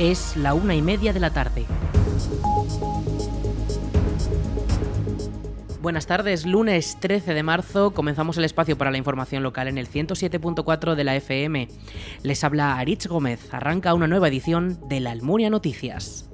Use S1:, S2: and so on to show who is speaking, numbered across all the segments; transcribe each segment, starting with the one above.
S1: Es la una y media de la tarde. Buenas tardes, lunes 13 de marzo comenzamos el espacio para la información local en el 107.4 de la FM. Les habla Aritz Gómez, arranca una nueva edición de la Almunia Noticias.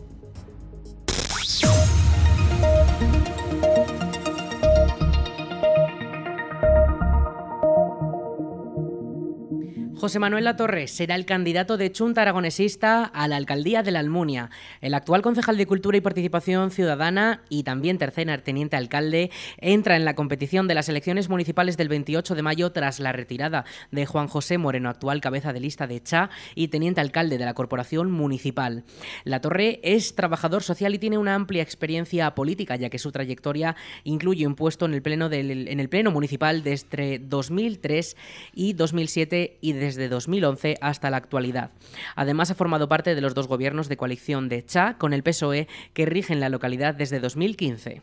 S1: José Manuel Latorre será el candidato de Chunta Aragonesista a la alcaldía de la Almunia. El actual concejal de Cultura y Participación Ciudadana y también tercer teniente alcalde entra en la competición de las elecciones municipales del 28 de mayo tras la retirada de Juan José Moreno, actual cabeza de lista de CHA y teniente alcalde de la Corporación Municipal. Latorre es trabajador social y tiene una amplia experiencia política, ya que su trayectoria incluye un puesto en el pleno, del, en el pleno municipal desde 2003 y 2007 y desde desde 2011 hasta la actualidad. Además, ha formado parte de los dos gobiernos de coalición de CHA con el PSOE que rigen la localidad desde 2015.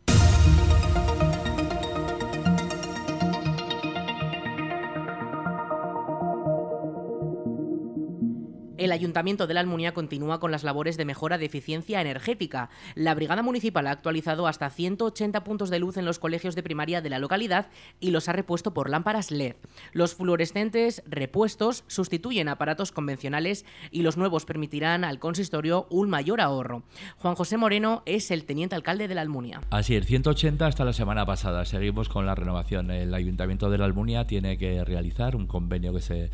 S1: El Ayuntamiento de la Almunia continúa con las labores de mejora de eficiencia energética. La Brigada Municipal ha actualizado hasta 180 puntos de luz en los colegios de primaria de la localidad y los ha repuesto por lámparas LED. Los fluorescentes repuestos sustituyen aparatos convencionales y los nuevos permitirán al consistorio un mayor ahorro. Juan José Moreno es el teniente alcalde de la Almunia.
S2: Así es, 180 hasta la semana pasada. Seguimos con la renovación. El Ayuntamiento de la Almunia tiene que realizar un convenio que se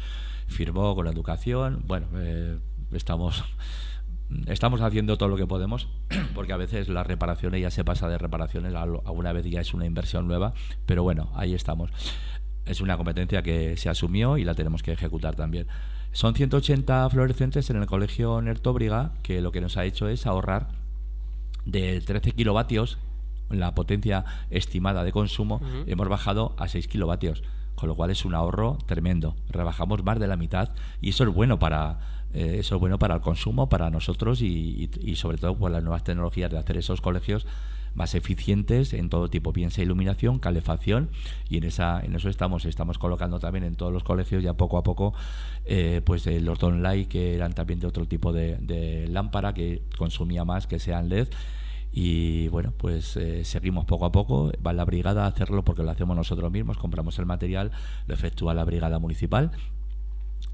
S2: firmó con la educación. Bueno, eh, estamos estamos haciendo todo lo que podemos, porque a veces las reparaciones ya se pasa de reparaciones, alguna vez ya es una inversión nueva, pero bueno, ahí estamos. Es una competencia que se asumió y la tenemos que ejecutar también. Son 180 fluorescentes en el colegio Nertóbriga, que lo que nos ha hecho es ahorrar de 13 kilovatios, la potencia estimada de consumo, hemos bajado a 6 kilovatios con lo cual es un ahorro tremendo. Rebajamos más de la mitad y eso es bueno para eh, eso es bueno para el consumo, para nosotros y, sobre todo por las nuevas tecnologías de hacer esos colegios más eficientes en todo tipo, piensa iluminación, calefacción y en esa en eso estamos estamos colocando también en todos los colegios ya poco a poco eh, pues eh, los light que eran también de otro tipo de, de lámpara que consumía más que sean LED y bueno, pues eh, seguimos poco a poco. Va la brigada a hacerlo porque lo hacemos nosotros mismos, compramos el material, lo efectúa la brigada municipal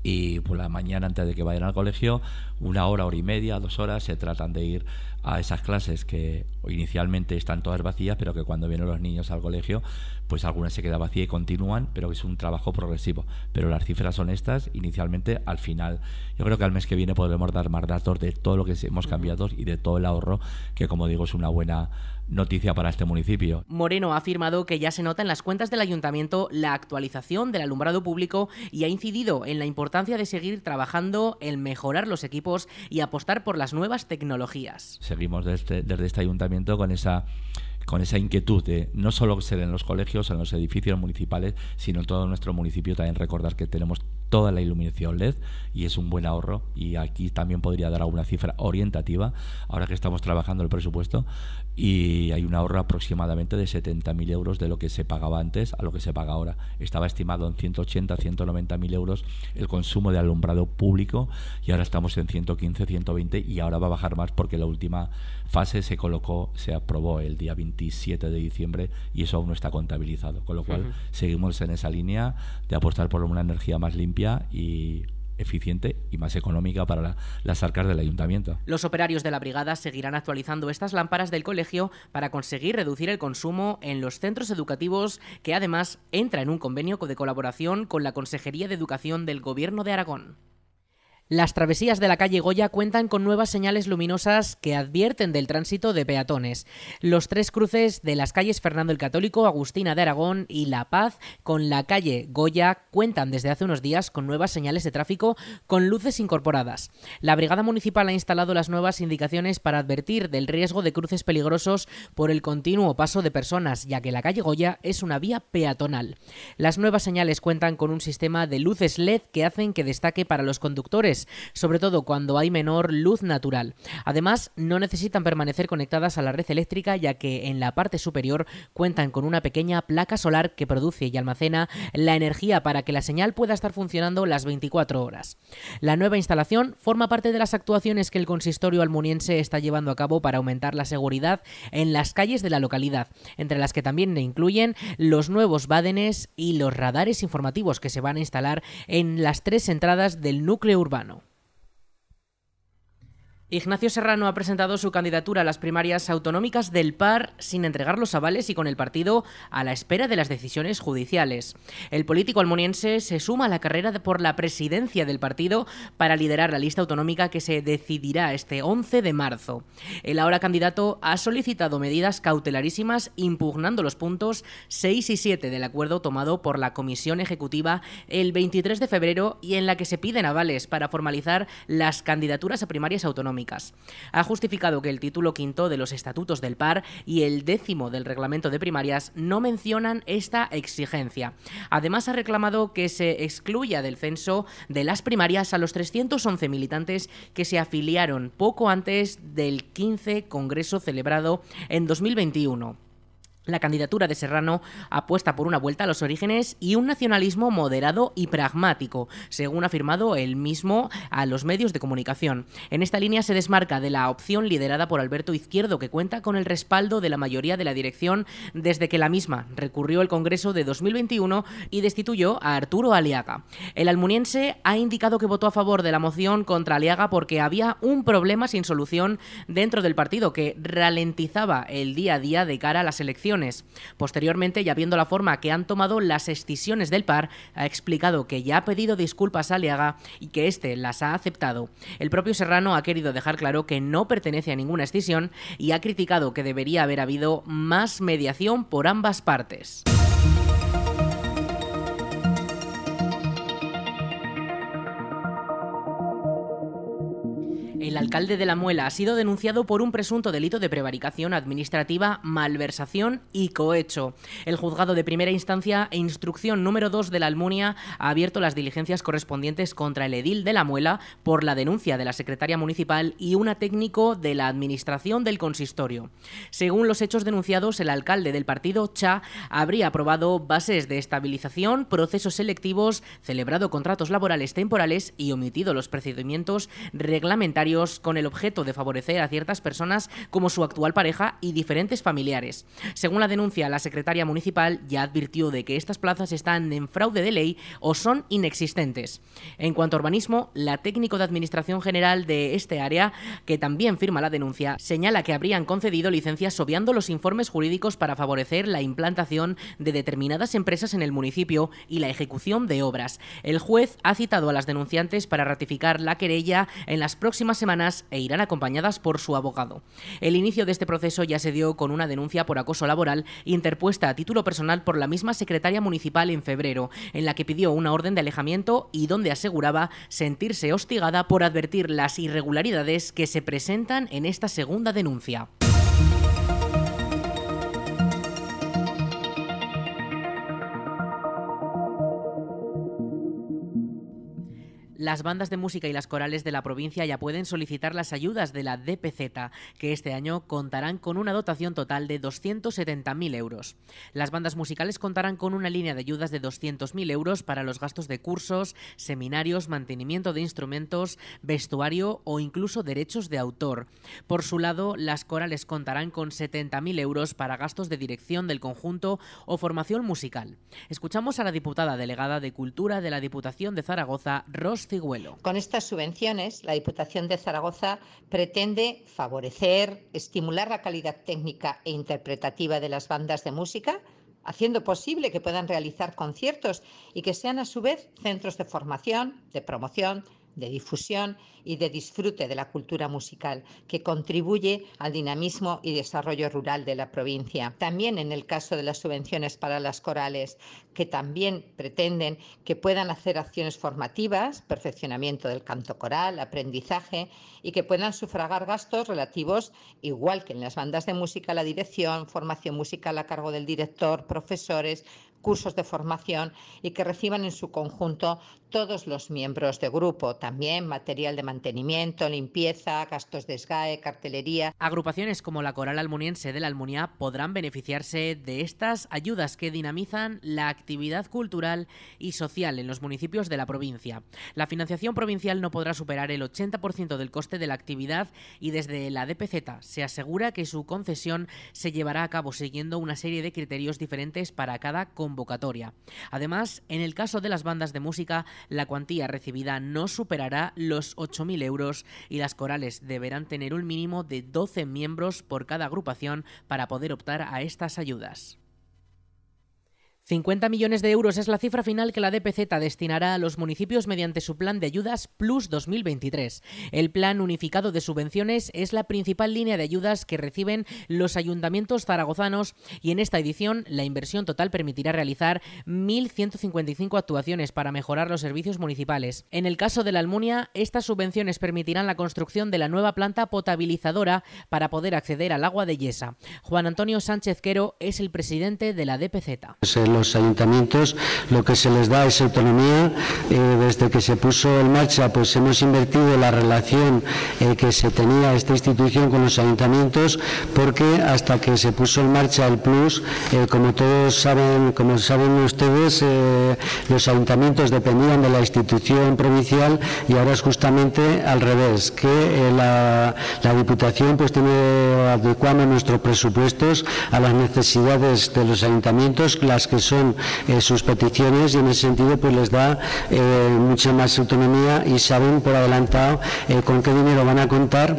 S2: y por la mañana antes de que vayan al colegio, una hora, hora y media, dos horas, se tratan de ir a esas clases que inicialmente están todas vacías, pero que cuando vienen los niños al colegio, pues algunas se quedan vacías y continúan, pero es un trabajo progresivo. Pero las cifras son estas, inicialmente, al final. Yo creo que al mes que viene podremos dar más datos de todo lo que hemos cambiado y de todo el ahorro, que como digo es una buena noticia para este municipio.
S1: Moreno ha afirmado que ya se nota en las cuentas del ayuntamiento la actualización del alumbrado público y ha incidido en la importancia de seguir trabajando en mejorar los equipos y apostar por las nuevas tecnologías.
S2: Seguimos desde, desde este ayuntamiento con esa con esa inquietud de no solo ser en los colegios, en los edificios municipales, sino en todo nuestro municipio también recordar que tenemos toda la iluminación LED y es un buen ahorro y aquí también podría dar alguna cifra orientativa ahora que estamos trabajando el presupuesto y hay un ahorro aproximadamente de 70.000 euros de lo que se pagaba antes a lo que se paga ahora. Estaba estimado en 180, 190.000 euros el consumo de alumbrado público y ahora estamos en 115, 120 y ahora va a bajar más porque la última fase se colocó, se aprobó el día 27 de diciembre y eso aún no está contabilizado. Con lo cual seguimos en esa línea de apostar por una energía más limpia y eficiente y más económica para las arcas del ayuntamiento.
S1: Los operarios de la brigada seguirán actualizando estas lámparas del colegio para conseguir reducir el consumo en los centros educativos que además entra en un convenio de colaboración con la Consejería de Educación del Gobierno de Aragón. Las travesías de la calle Goya cuentan con nuevas señales luminosas que advierten del tránsito de peatones. Los tres cruces de las calles Fernando el Católico, Agustina de Aragón y La Paz con la calle Goya cuentan desde hace unos días con nuevas señales de tráfico con luces incorporadas. La Brigada Municipal ha instalado las nuevas indicaciones para advertir del riesgo de cruces peligrosos por el continuo paso de personas, ya que la calle Goya es una vía peatonal. Las nuevas señales cuentan con un sistema de luces LED que hacen que destaque para los conductores sobre todo cuando hay menor luz natural. Además, no necesitan permanecer conectadas a la red eléctrica ya que en la parte superior cuentan con una pequeña placa solar que produce y almacena la energía para que la señal pueda estar funcionando las 24 horas. La nueva instalación forma parte de las actuaciones que el consistorio almuniense está llevando a cabo para aumentar la seguridad en las calles de la localidad, entre las que también incluyen los nuevos bádenes y los radares informativos que se van a instalar en las tres entradas del núcleo urbano. Ignacio Serrano ha presentado su candidatura a las primarias autonómicas del PAR sin entregar los avales y con el partido a la espera de las decisiones judiciales. El político almoniense se suma a la carrera por la presidencia del partido para liderar la lista autonómica que se decidirá este 11 de marzo. El ahora candidato ha solicitado medidas cautelarísimas impugnando los puntos 6 y 7 del acuerdo tomado por la Comisión Ejecutiva el 23 de febrero y en la que se piden avales para formalizar las candidaturas a primarias autonómicas. Ha justificado que el título quinto de los estatutos del PAR y el décimo del reglamento de primarias no mencionan esta exigencia. Además, ha reclamado que se excluya del censo de las primarias a los 311 militantes que se afiliaron poco antes del 15 Congreso celebrado en 2021. La candidatura de Serrano apuesta por una vuelta a los orígenes y un nacionalismo moderado y pragmático, según ha afirmado él mismo a los medios de comunicación. En esta línea se desmarca de la opción liderada por Alberto Izquierdo, que cuenta con el respaldo de la mayoría de la dirección desde que la misma recurrió al Congreso de 2021 y destituyó a Arturo Aliaga. El almuniense ha indicado que votó a favor de la moción contra Aliaga porque había un problema sin solución dentro del partido que ralentizaba el día a día de cara a las elecciones Posteriormente, ya viendo la forma que han tomado las excisiones del par, ha explicado que ya ha pedido disculpas a Aliaga y que éste las ha aceptado. El propio Serrano ha querido dejar claro que no pertenece a ninguna escisión y ha criticado que debería haber habido más mediación por ambas partes. El alcalde de La Muela ha sido denunciado por un presunto delito de prevaricación administrativa, malversación y cohecho. El juzgado de primera instancia e instrucción número 2 de la Almunia ha abierto las diligencias correspondientes contra el edil de La Muela por la denuncia de la secretaria municipal y una técnico de la administración del consistorio. Según los hechos denunciados, el alcalde del partido CHA habría aprobado bases de estabilización, procesos selectivos, celebrado contratos laborales temporales y omitido los procedimientos reglamentarios con el objeto de favorecer a ciertas personas como su actual pareja y diferentes familiares. Según la denuncia, la secretaria municipal ya advirtió de que estas plazas están en fraude de ley o son inexistentes. En cuanto a urbanismo, la técnico de Administración General de este área, que también firma la denuncia, señala que habrían concedido licencias obviando los informes jurídicos para favorecer la implantación de determinadas empresas en el municipio y la ejecución de obras. El juez ha citado a las denunciantes para ratificar la querella en las próximas e irán acompañadas por su abogado. El inicio de este proceso ya se dio con una denuncia por acoso laboral interpuesta a título personal por la misma secretaria municipal en febrero, en la que pidió una orden de alejamiento y donde aseguraba sentirse hostigada por advertir las irregularidades que se presentan en esta segunda denuncia. Las bandas de música y las corales de la provincia ya pueden solicitar las ayudas de la DPZ, que este año contarán con una dotación total de 270.000 euros. Las bandas musicales contarán con una línea de ayudas de 200.000 euros para los gastos de cursos, seminarios, mantenimiento de instrumentos, vestuario o incluso derechos de autor. Por su lado, las corales contarán con 70.000 euros para gastos de dirección del conjunto o formación musical. Escuchamos a la diputada delegada de Cultura de la Diputación de Zaragoza, Ros
S3: con estas subvenciones, la Diputación de Zaragoza pretende favorecer, estimular la calidad técnica e interpretativa de las bandas de música, haciendo posible que puedan realizar conciertos y que sean a su vez centros de formación, de promoción, de difusión y de disfrute de la cultura musical, que contribuye al dinamismo y desarrollo rural de la provincia. También en el caso de las subvenciones para las corales, que también pretenden que puedan hacer acciones formativas, perfeccionamiento del canto coral, aprendizaje y que puedan sufragar gastos relativos, igual que en las bandas de música, la dirección, formación musical a cargo del director, profesores, cursos de formación y que reciban en su conjunto todos los miembros de grupo, también material de mantenimiento, limpieza, gastos de SGAE, cartelería.
S1: Agrupaciones como la Coral Almuniense de la Almunia podrán beneficiarse de estas ayudas que dinamizan la actividad cultural y social en los municipios de la provincia. La financiación provincial no podrá superar el 80% del coste de la actividad y desde la DPZ se asegura que su concesión se llevará a cabo siguiendo una serie de criterios diferentes para cada convocatoria. Además, en el caso de las bandas de música, la cuantía recibida no superará los 8.000 euros y las corales deberán tener un mínimo de 12 miembros por cada agrupación para poder optar a estas ayudas. 50 millones de euros es la cifra final que la DPZ destinará a los municipios mediante su plan de ayudas Plus 2023. El plan unificado de subvenciones es la principal línea de ayudas que reciben los ayuntamientos zaragozanos y en esta edición la inversión total permitirá realizar 1.155 actuaciones para mejorar los servicios municipales. En el caso de la Almunia, estas subvenciones permitirán la construcción de la nueva planta potabilizadora para poder acceder al agua de Yesa. Juan Antonio Sánchez Quero es el presidente de la DPZ
S4: los ayuntamientos lo que se les da es autonomía. Eh, desde que se puso en marcha, pues hemos invertido la relación eh, que se tenía esta institución con los ayuntamientos, porque hasta que se puso en marcha el Plus, eh, como todos saben, como saben ustedes, los ayuntamientos dependían de la institución provincial y ahora es justamente al revés, que la, la Diputación pues tiene adecuando nuestros presupuestos a las necesidades de los ayuntamientos, las que son eh, sus peticiones y en ese sentido pues les da eh, mucha más autonomía y saben por adelantado eh, con qué dinero van a contar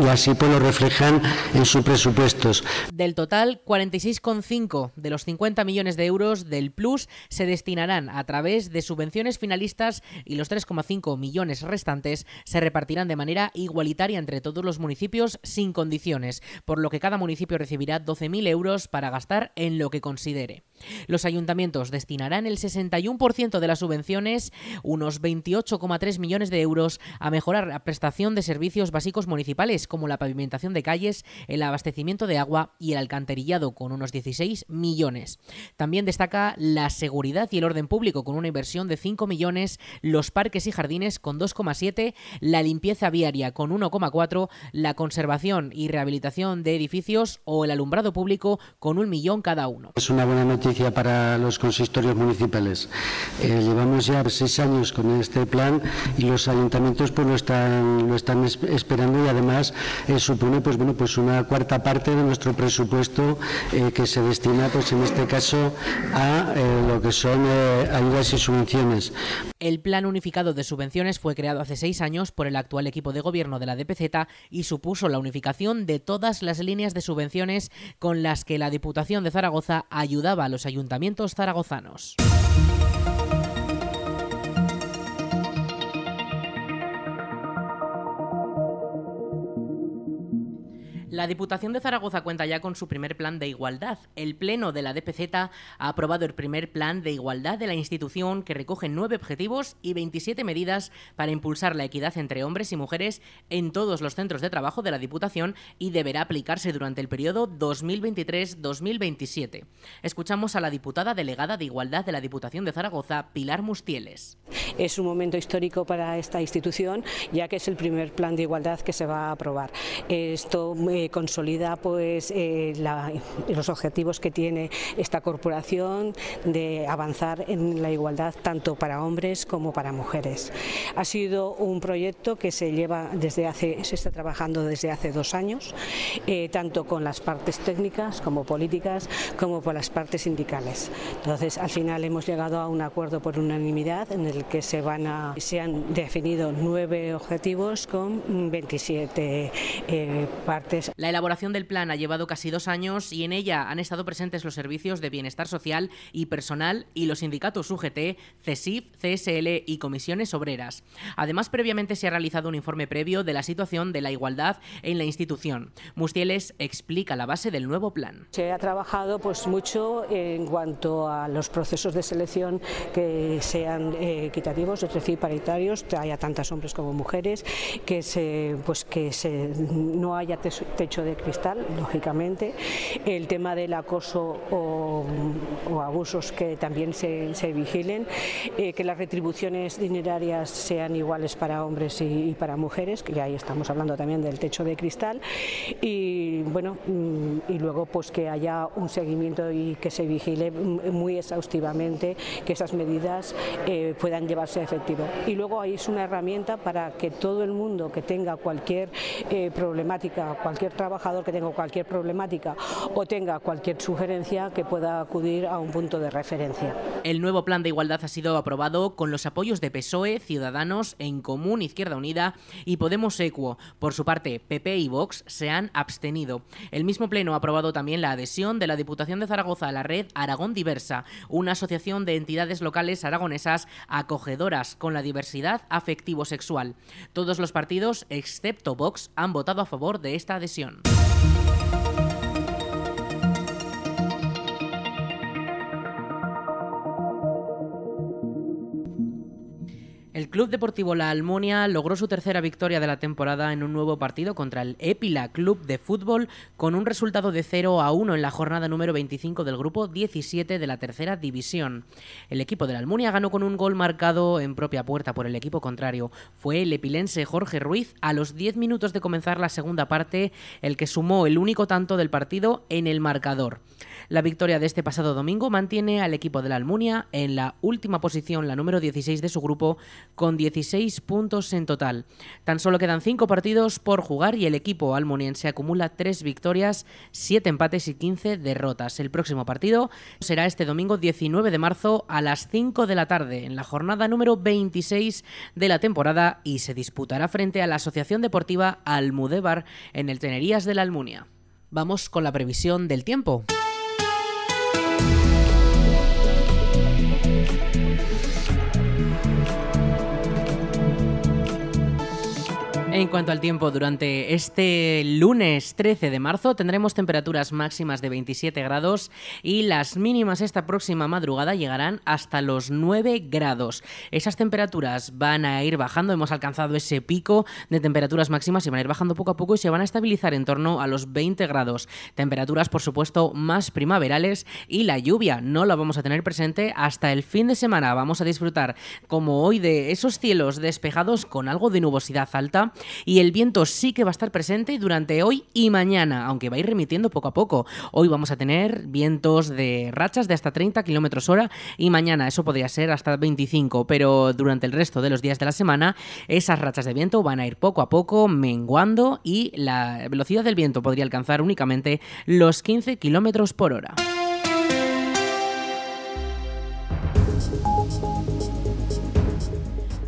S4: y así pues lo reflejan en sus presupuestos.
S1: Del total, 46,5 de los 50 millones de euros del Plus se destinarán a través de subvenciones finalistas y los 3,5 millones restantes se repartirán de manera igualitaria entre todos los municipios sin condiciones, por lo que cada municipio recibirá 12.000 euros para gastar en lo que considere. Los ayuntamientos destinarán el 61% de las subvenciones, unos 28,3 millones de euros, a mejorar la prestación de servicios básicos municipales como la pavimentación de calles, el abastecimiento de agua y el alcantarillado con unos 16 millones. También destaca la seguridad y el orden público con una inversión de 5 millones, los parques y jardines con 2,7, la limpieza viaria con 1,4, la conservación y rehabilitación de edificios o el alumbrado público con un millón cada uno.
S4: Es una buena noticia para los consistorios municipales. Eh, llevamos ya seis años con este plan y los ayuntamientos pues lo están, lo están esperando y además eh, supone pues bueno pues una cuarta parte de nuestro presupuesto eh, que se destina pues en este caso a lo que son ayudas y subvenciones.
S1: El plan unificado de subvenciones fue creado hace seis años por el actual equipo de gobierno de la DPZ y supuso la unificación de todas las líneas de subvenciones con las que la Diputación de Zaragoza ayudaba a los ayuntamientos zaragozanos. La Diputación de Zaragoza cuenta ya con su primer plan de igualdad. El Pleno de la DPZ ha aprobado el primer plan de igualdad de la institución que recoge nueve objetivos y 27 medidas para impulsar la equidad entre hombres y mujeres en todos los centros de trabajo de la Diputación y deberá aplicarse durante el periodo 2023-2027. Escuchamos a la diputada delegada de Igualdad de la Diputación de Zaragoza, Pilar Mustieles.
S5: Es un momento histórico para esta institución, ya que es el primer plan de igualdad que se va a aprobar. Esto eh, consolida pues eh, los objetivos que tiene esta corporación de avanzar en la igualdad tanto para hombres como para mujeres. Ha sido un proyecto que se lleva desde hace, se está trabajando desde hace dos años, eh, tanto con las partes técnicas como políticas, como por las partes sindicales. Entonces, al final hemos llegado a un acuerdo por unanimidad en el que se van a se han definido nueve objetivos con 27 eh, partes.
S1: La elaboración del plan ha llevado casi dos años y en ella han estado presentes los servicios de bienestar social y personal y los sindicatos UGT, CESIF, CSL y comisiones obreras. Además, previamente se ha realizado un informe previo de la situación de la igualdad en la institución. Mustieles explica la base del nuevo plan.
S5: Se ha trabajado pues mucho en cuanto a los procesos de selección que sean eh, equitativos, es decir, paritarios, haya tantas hombres como mujeres, que se pues que se no haya techo de cristal, lógicamente, el tema del acoso o, abusos que también se, vigilen, eh, que las retribuciones dinerarias sean iguales para hombres y, para mujeres, que ahí estamos hablando también del techo de cristal, y bueno, mm, y luego pues que haya un seguimiento y que se vigile muy exhaustivamente que esas medidas eh, puedan llevarse a efectivo. Y luego ahí es una herramienta para que todo el mundo que tenga cualquier eh, problemática, cualquier trabajador que tenga cualquier problemática o tenga cualquier sugerencia que pueda acudir a un punto de referencia.
S1: El nuevo plan de igualdad ha sido aprobado con los apoyos de PSOE, Ciudadanos, En Común, Izquierda Unida y Podemos Equo. Por su parte, PP y Vox se han abstenido. El mismo pleno ha aprobado también la adhesión de la Diputación de Zaragoza a la red Aragón Diversa, una asociación de entidades locales aragonesas acogedoras con la diversidad afectivo-sexual. Todos los partidos, excepto Vox, han votado a favor de esta adhesión. Club Deportivo La Almunia logró su tercera victoria de la temporada en un nuevo partido contra el Épila Club de Fútbol con un resultado de 0 a 1 en la jornada número 25 del grupo 17 de la tercera división. El equipo de la Almunia ganó con un gol marcado en propia puerta por el equipo contrario. Fue el epilense Jorge Ruiz a los 10 minutos de comenzar la segunda parte el que sumó el único tanto del partido en el marcador. La victoria de este pasado domingo mantiene al equipo de la Almunia en la última posición, la número 16 de su grupo, con 16 puntos en total. Tan solo quedan 5 partidos por jugar y el equipo almuniense acumula 3 victorias, 7 empates y 15 derrotas. El próximo partido será este domingo 19 de marzo a las 5 de la tarde, en la jornada número 26 de la temporada y se disputará frente a la Asociación Deportiva Almudévar en el Tenerías de la Almunia. Vamos con la previsión del tiempo. En cuanto al tiempo, durante este lunes 13 de marzo tendremos temperaturas máximas de 27 grados y las mínimas esta próxima madrugada llegarán hasta los 9 grados. Esas temperaturas van a ir bajando, hemos alcanzado ese pico de temperaturas máximas y van a ir bajando poco a poco y se van a estabilizar en torno a los 20 grados. Temperaturas, por supuesto, más primaverales y la lluvia no la vamos a tener presente hasta el fin de semana. Vamos a disfrutar, como hoy, de esos cielos despejados con algo de nubosidad alta y el viento sí que va a estar presente durante hoy y mañana, aunque va a ir remitiendo poco a poco. Hoy vamos a tener vientos de rachas de hasta 30 kilómetros hora y mañana eso podría ser hasta 25, pero durante el resto de los días de la semana esas rachas de viento van a ir poco a poco menguando y la velocidad del viento podría alcanzar únicamente los 15 kilómetros por hora.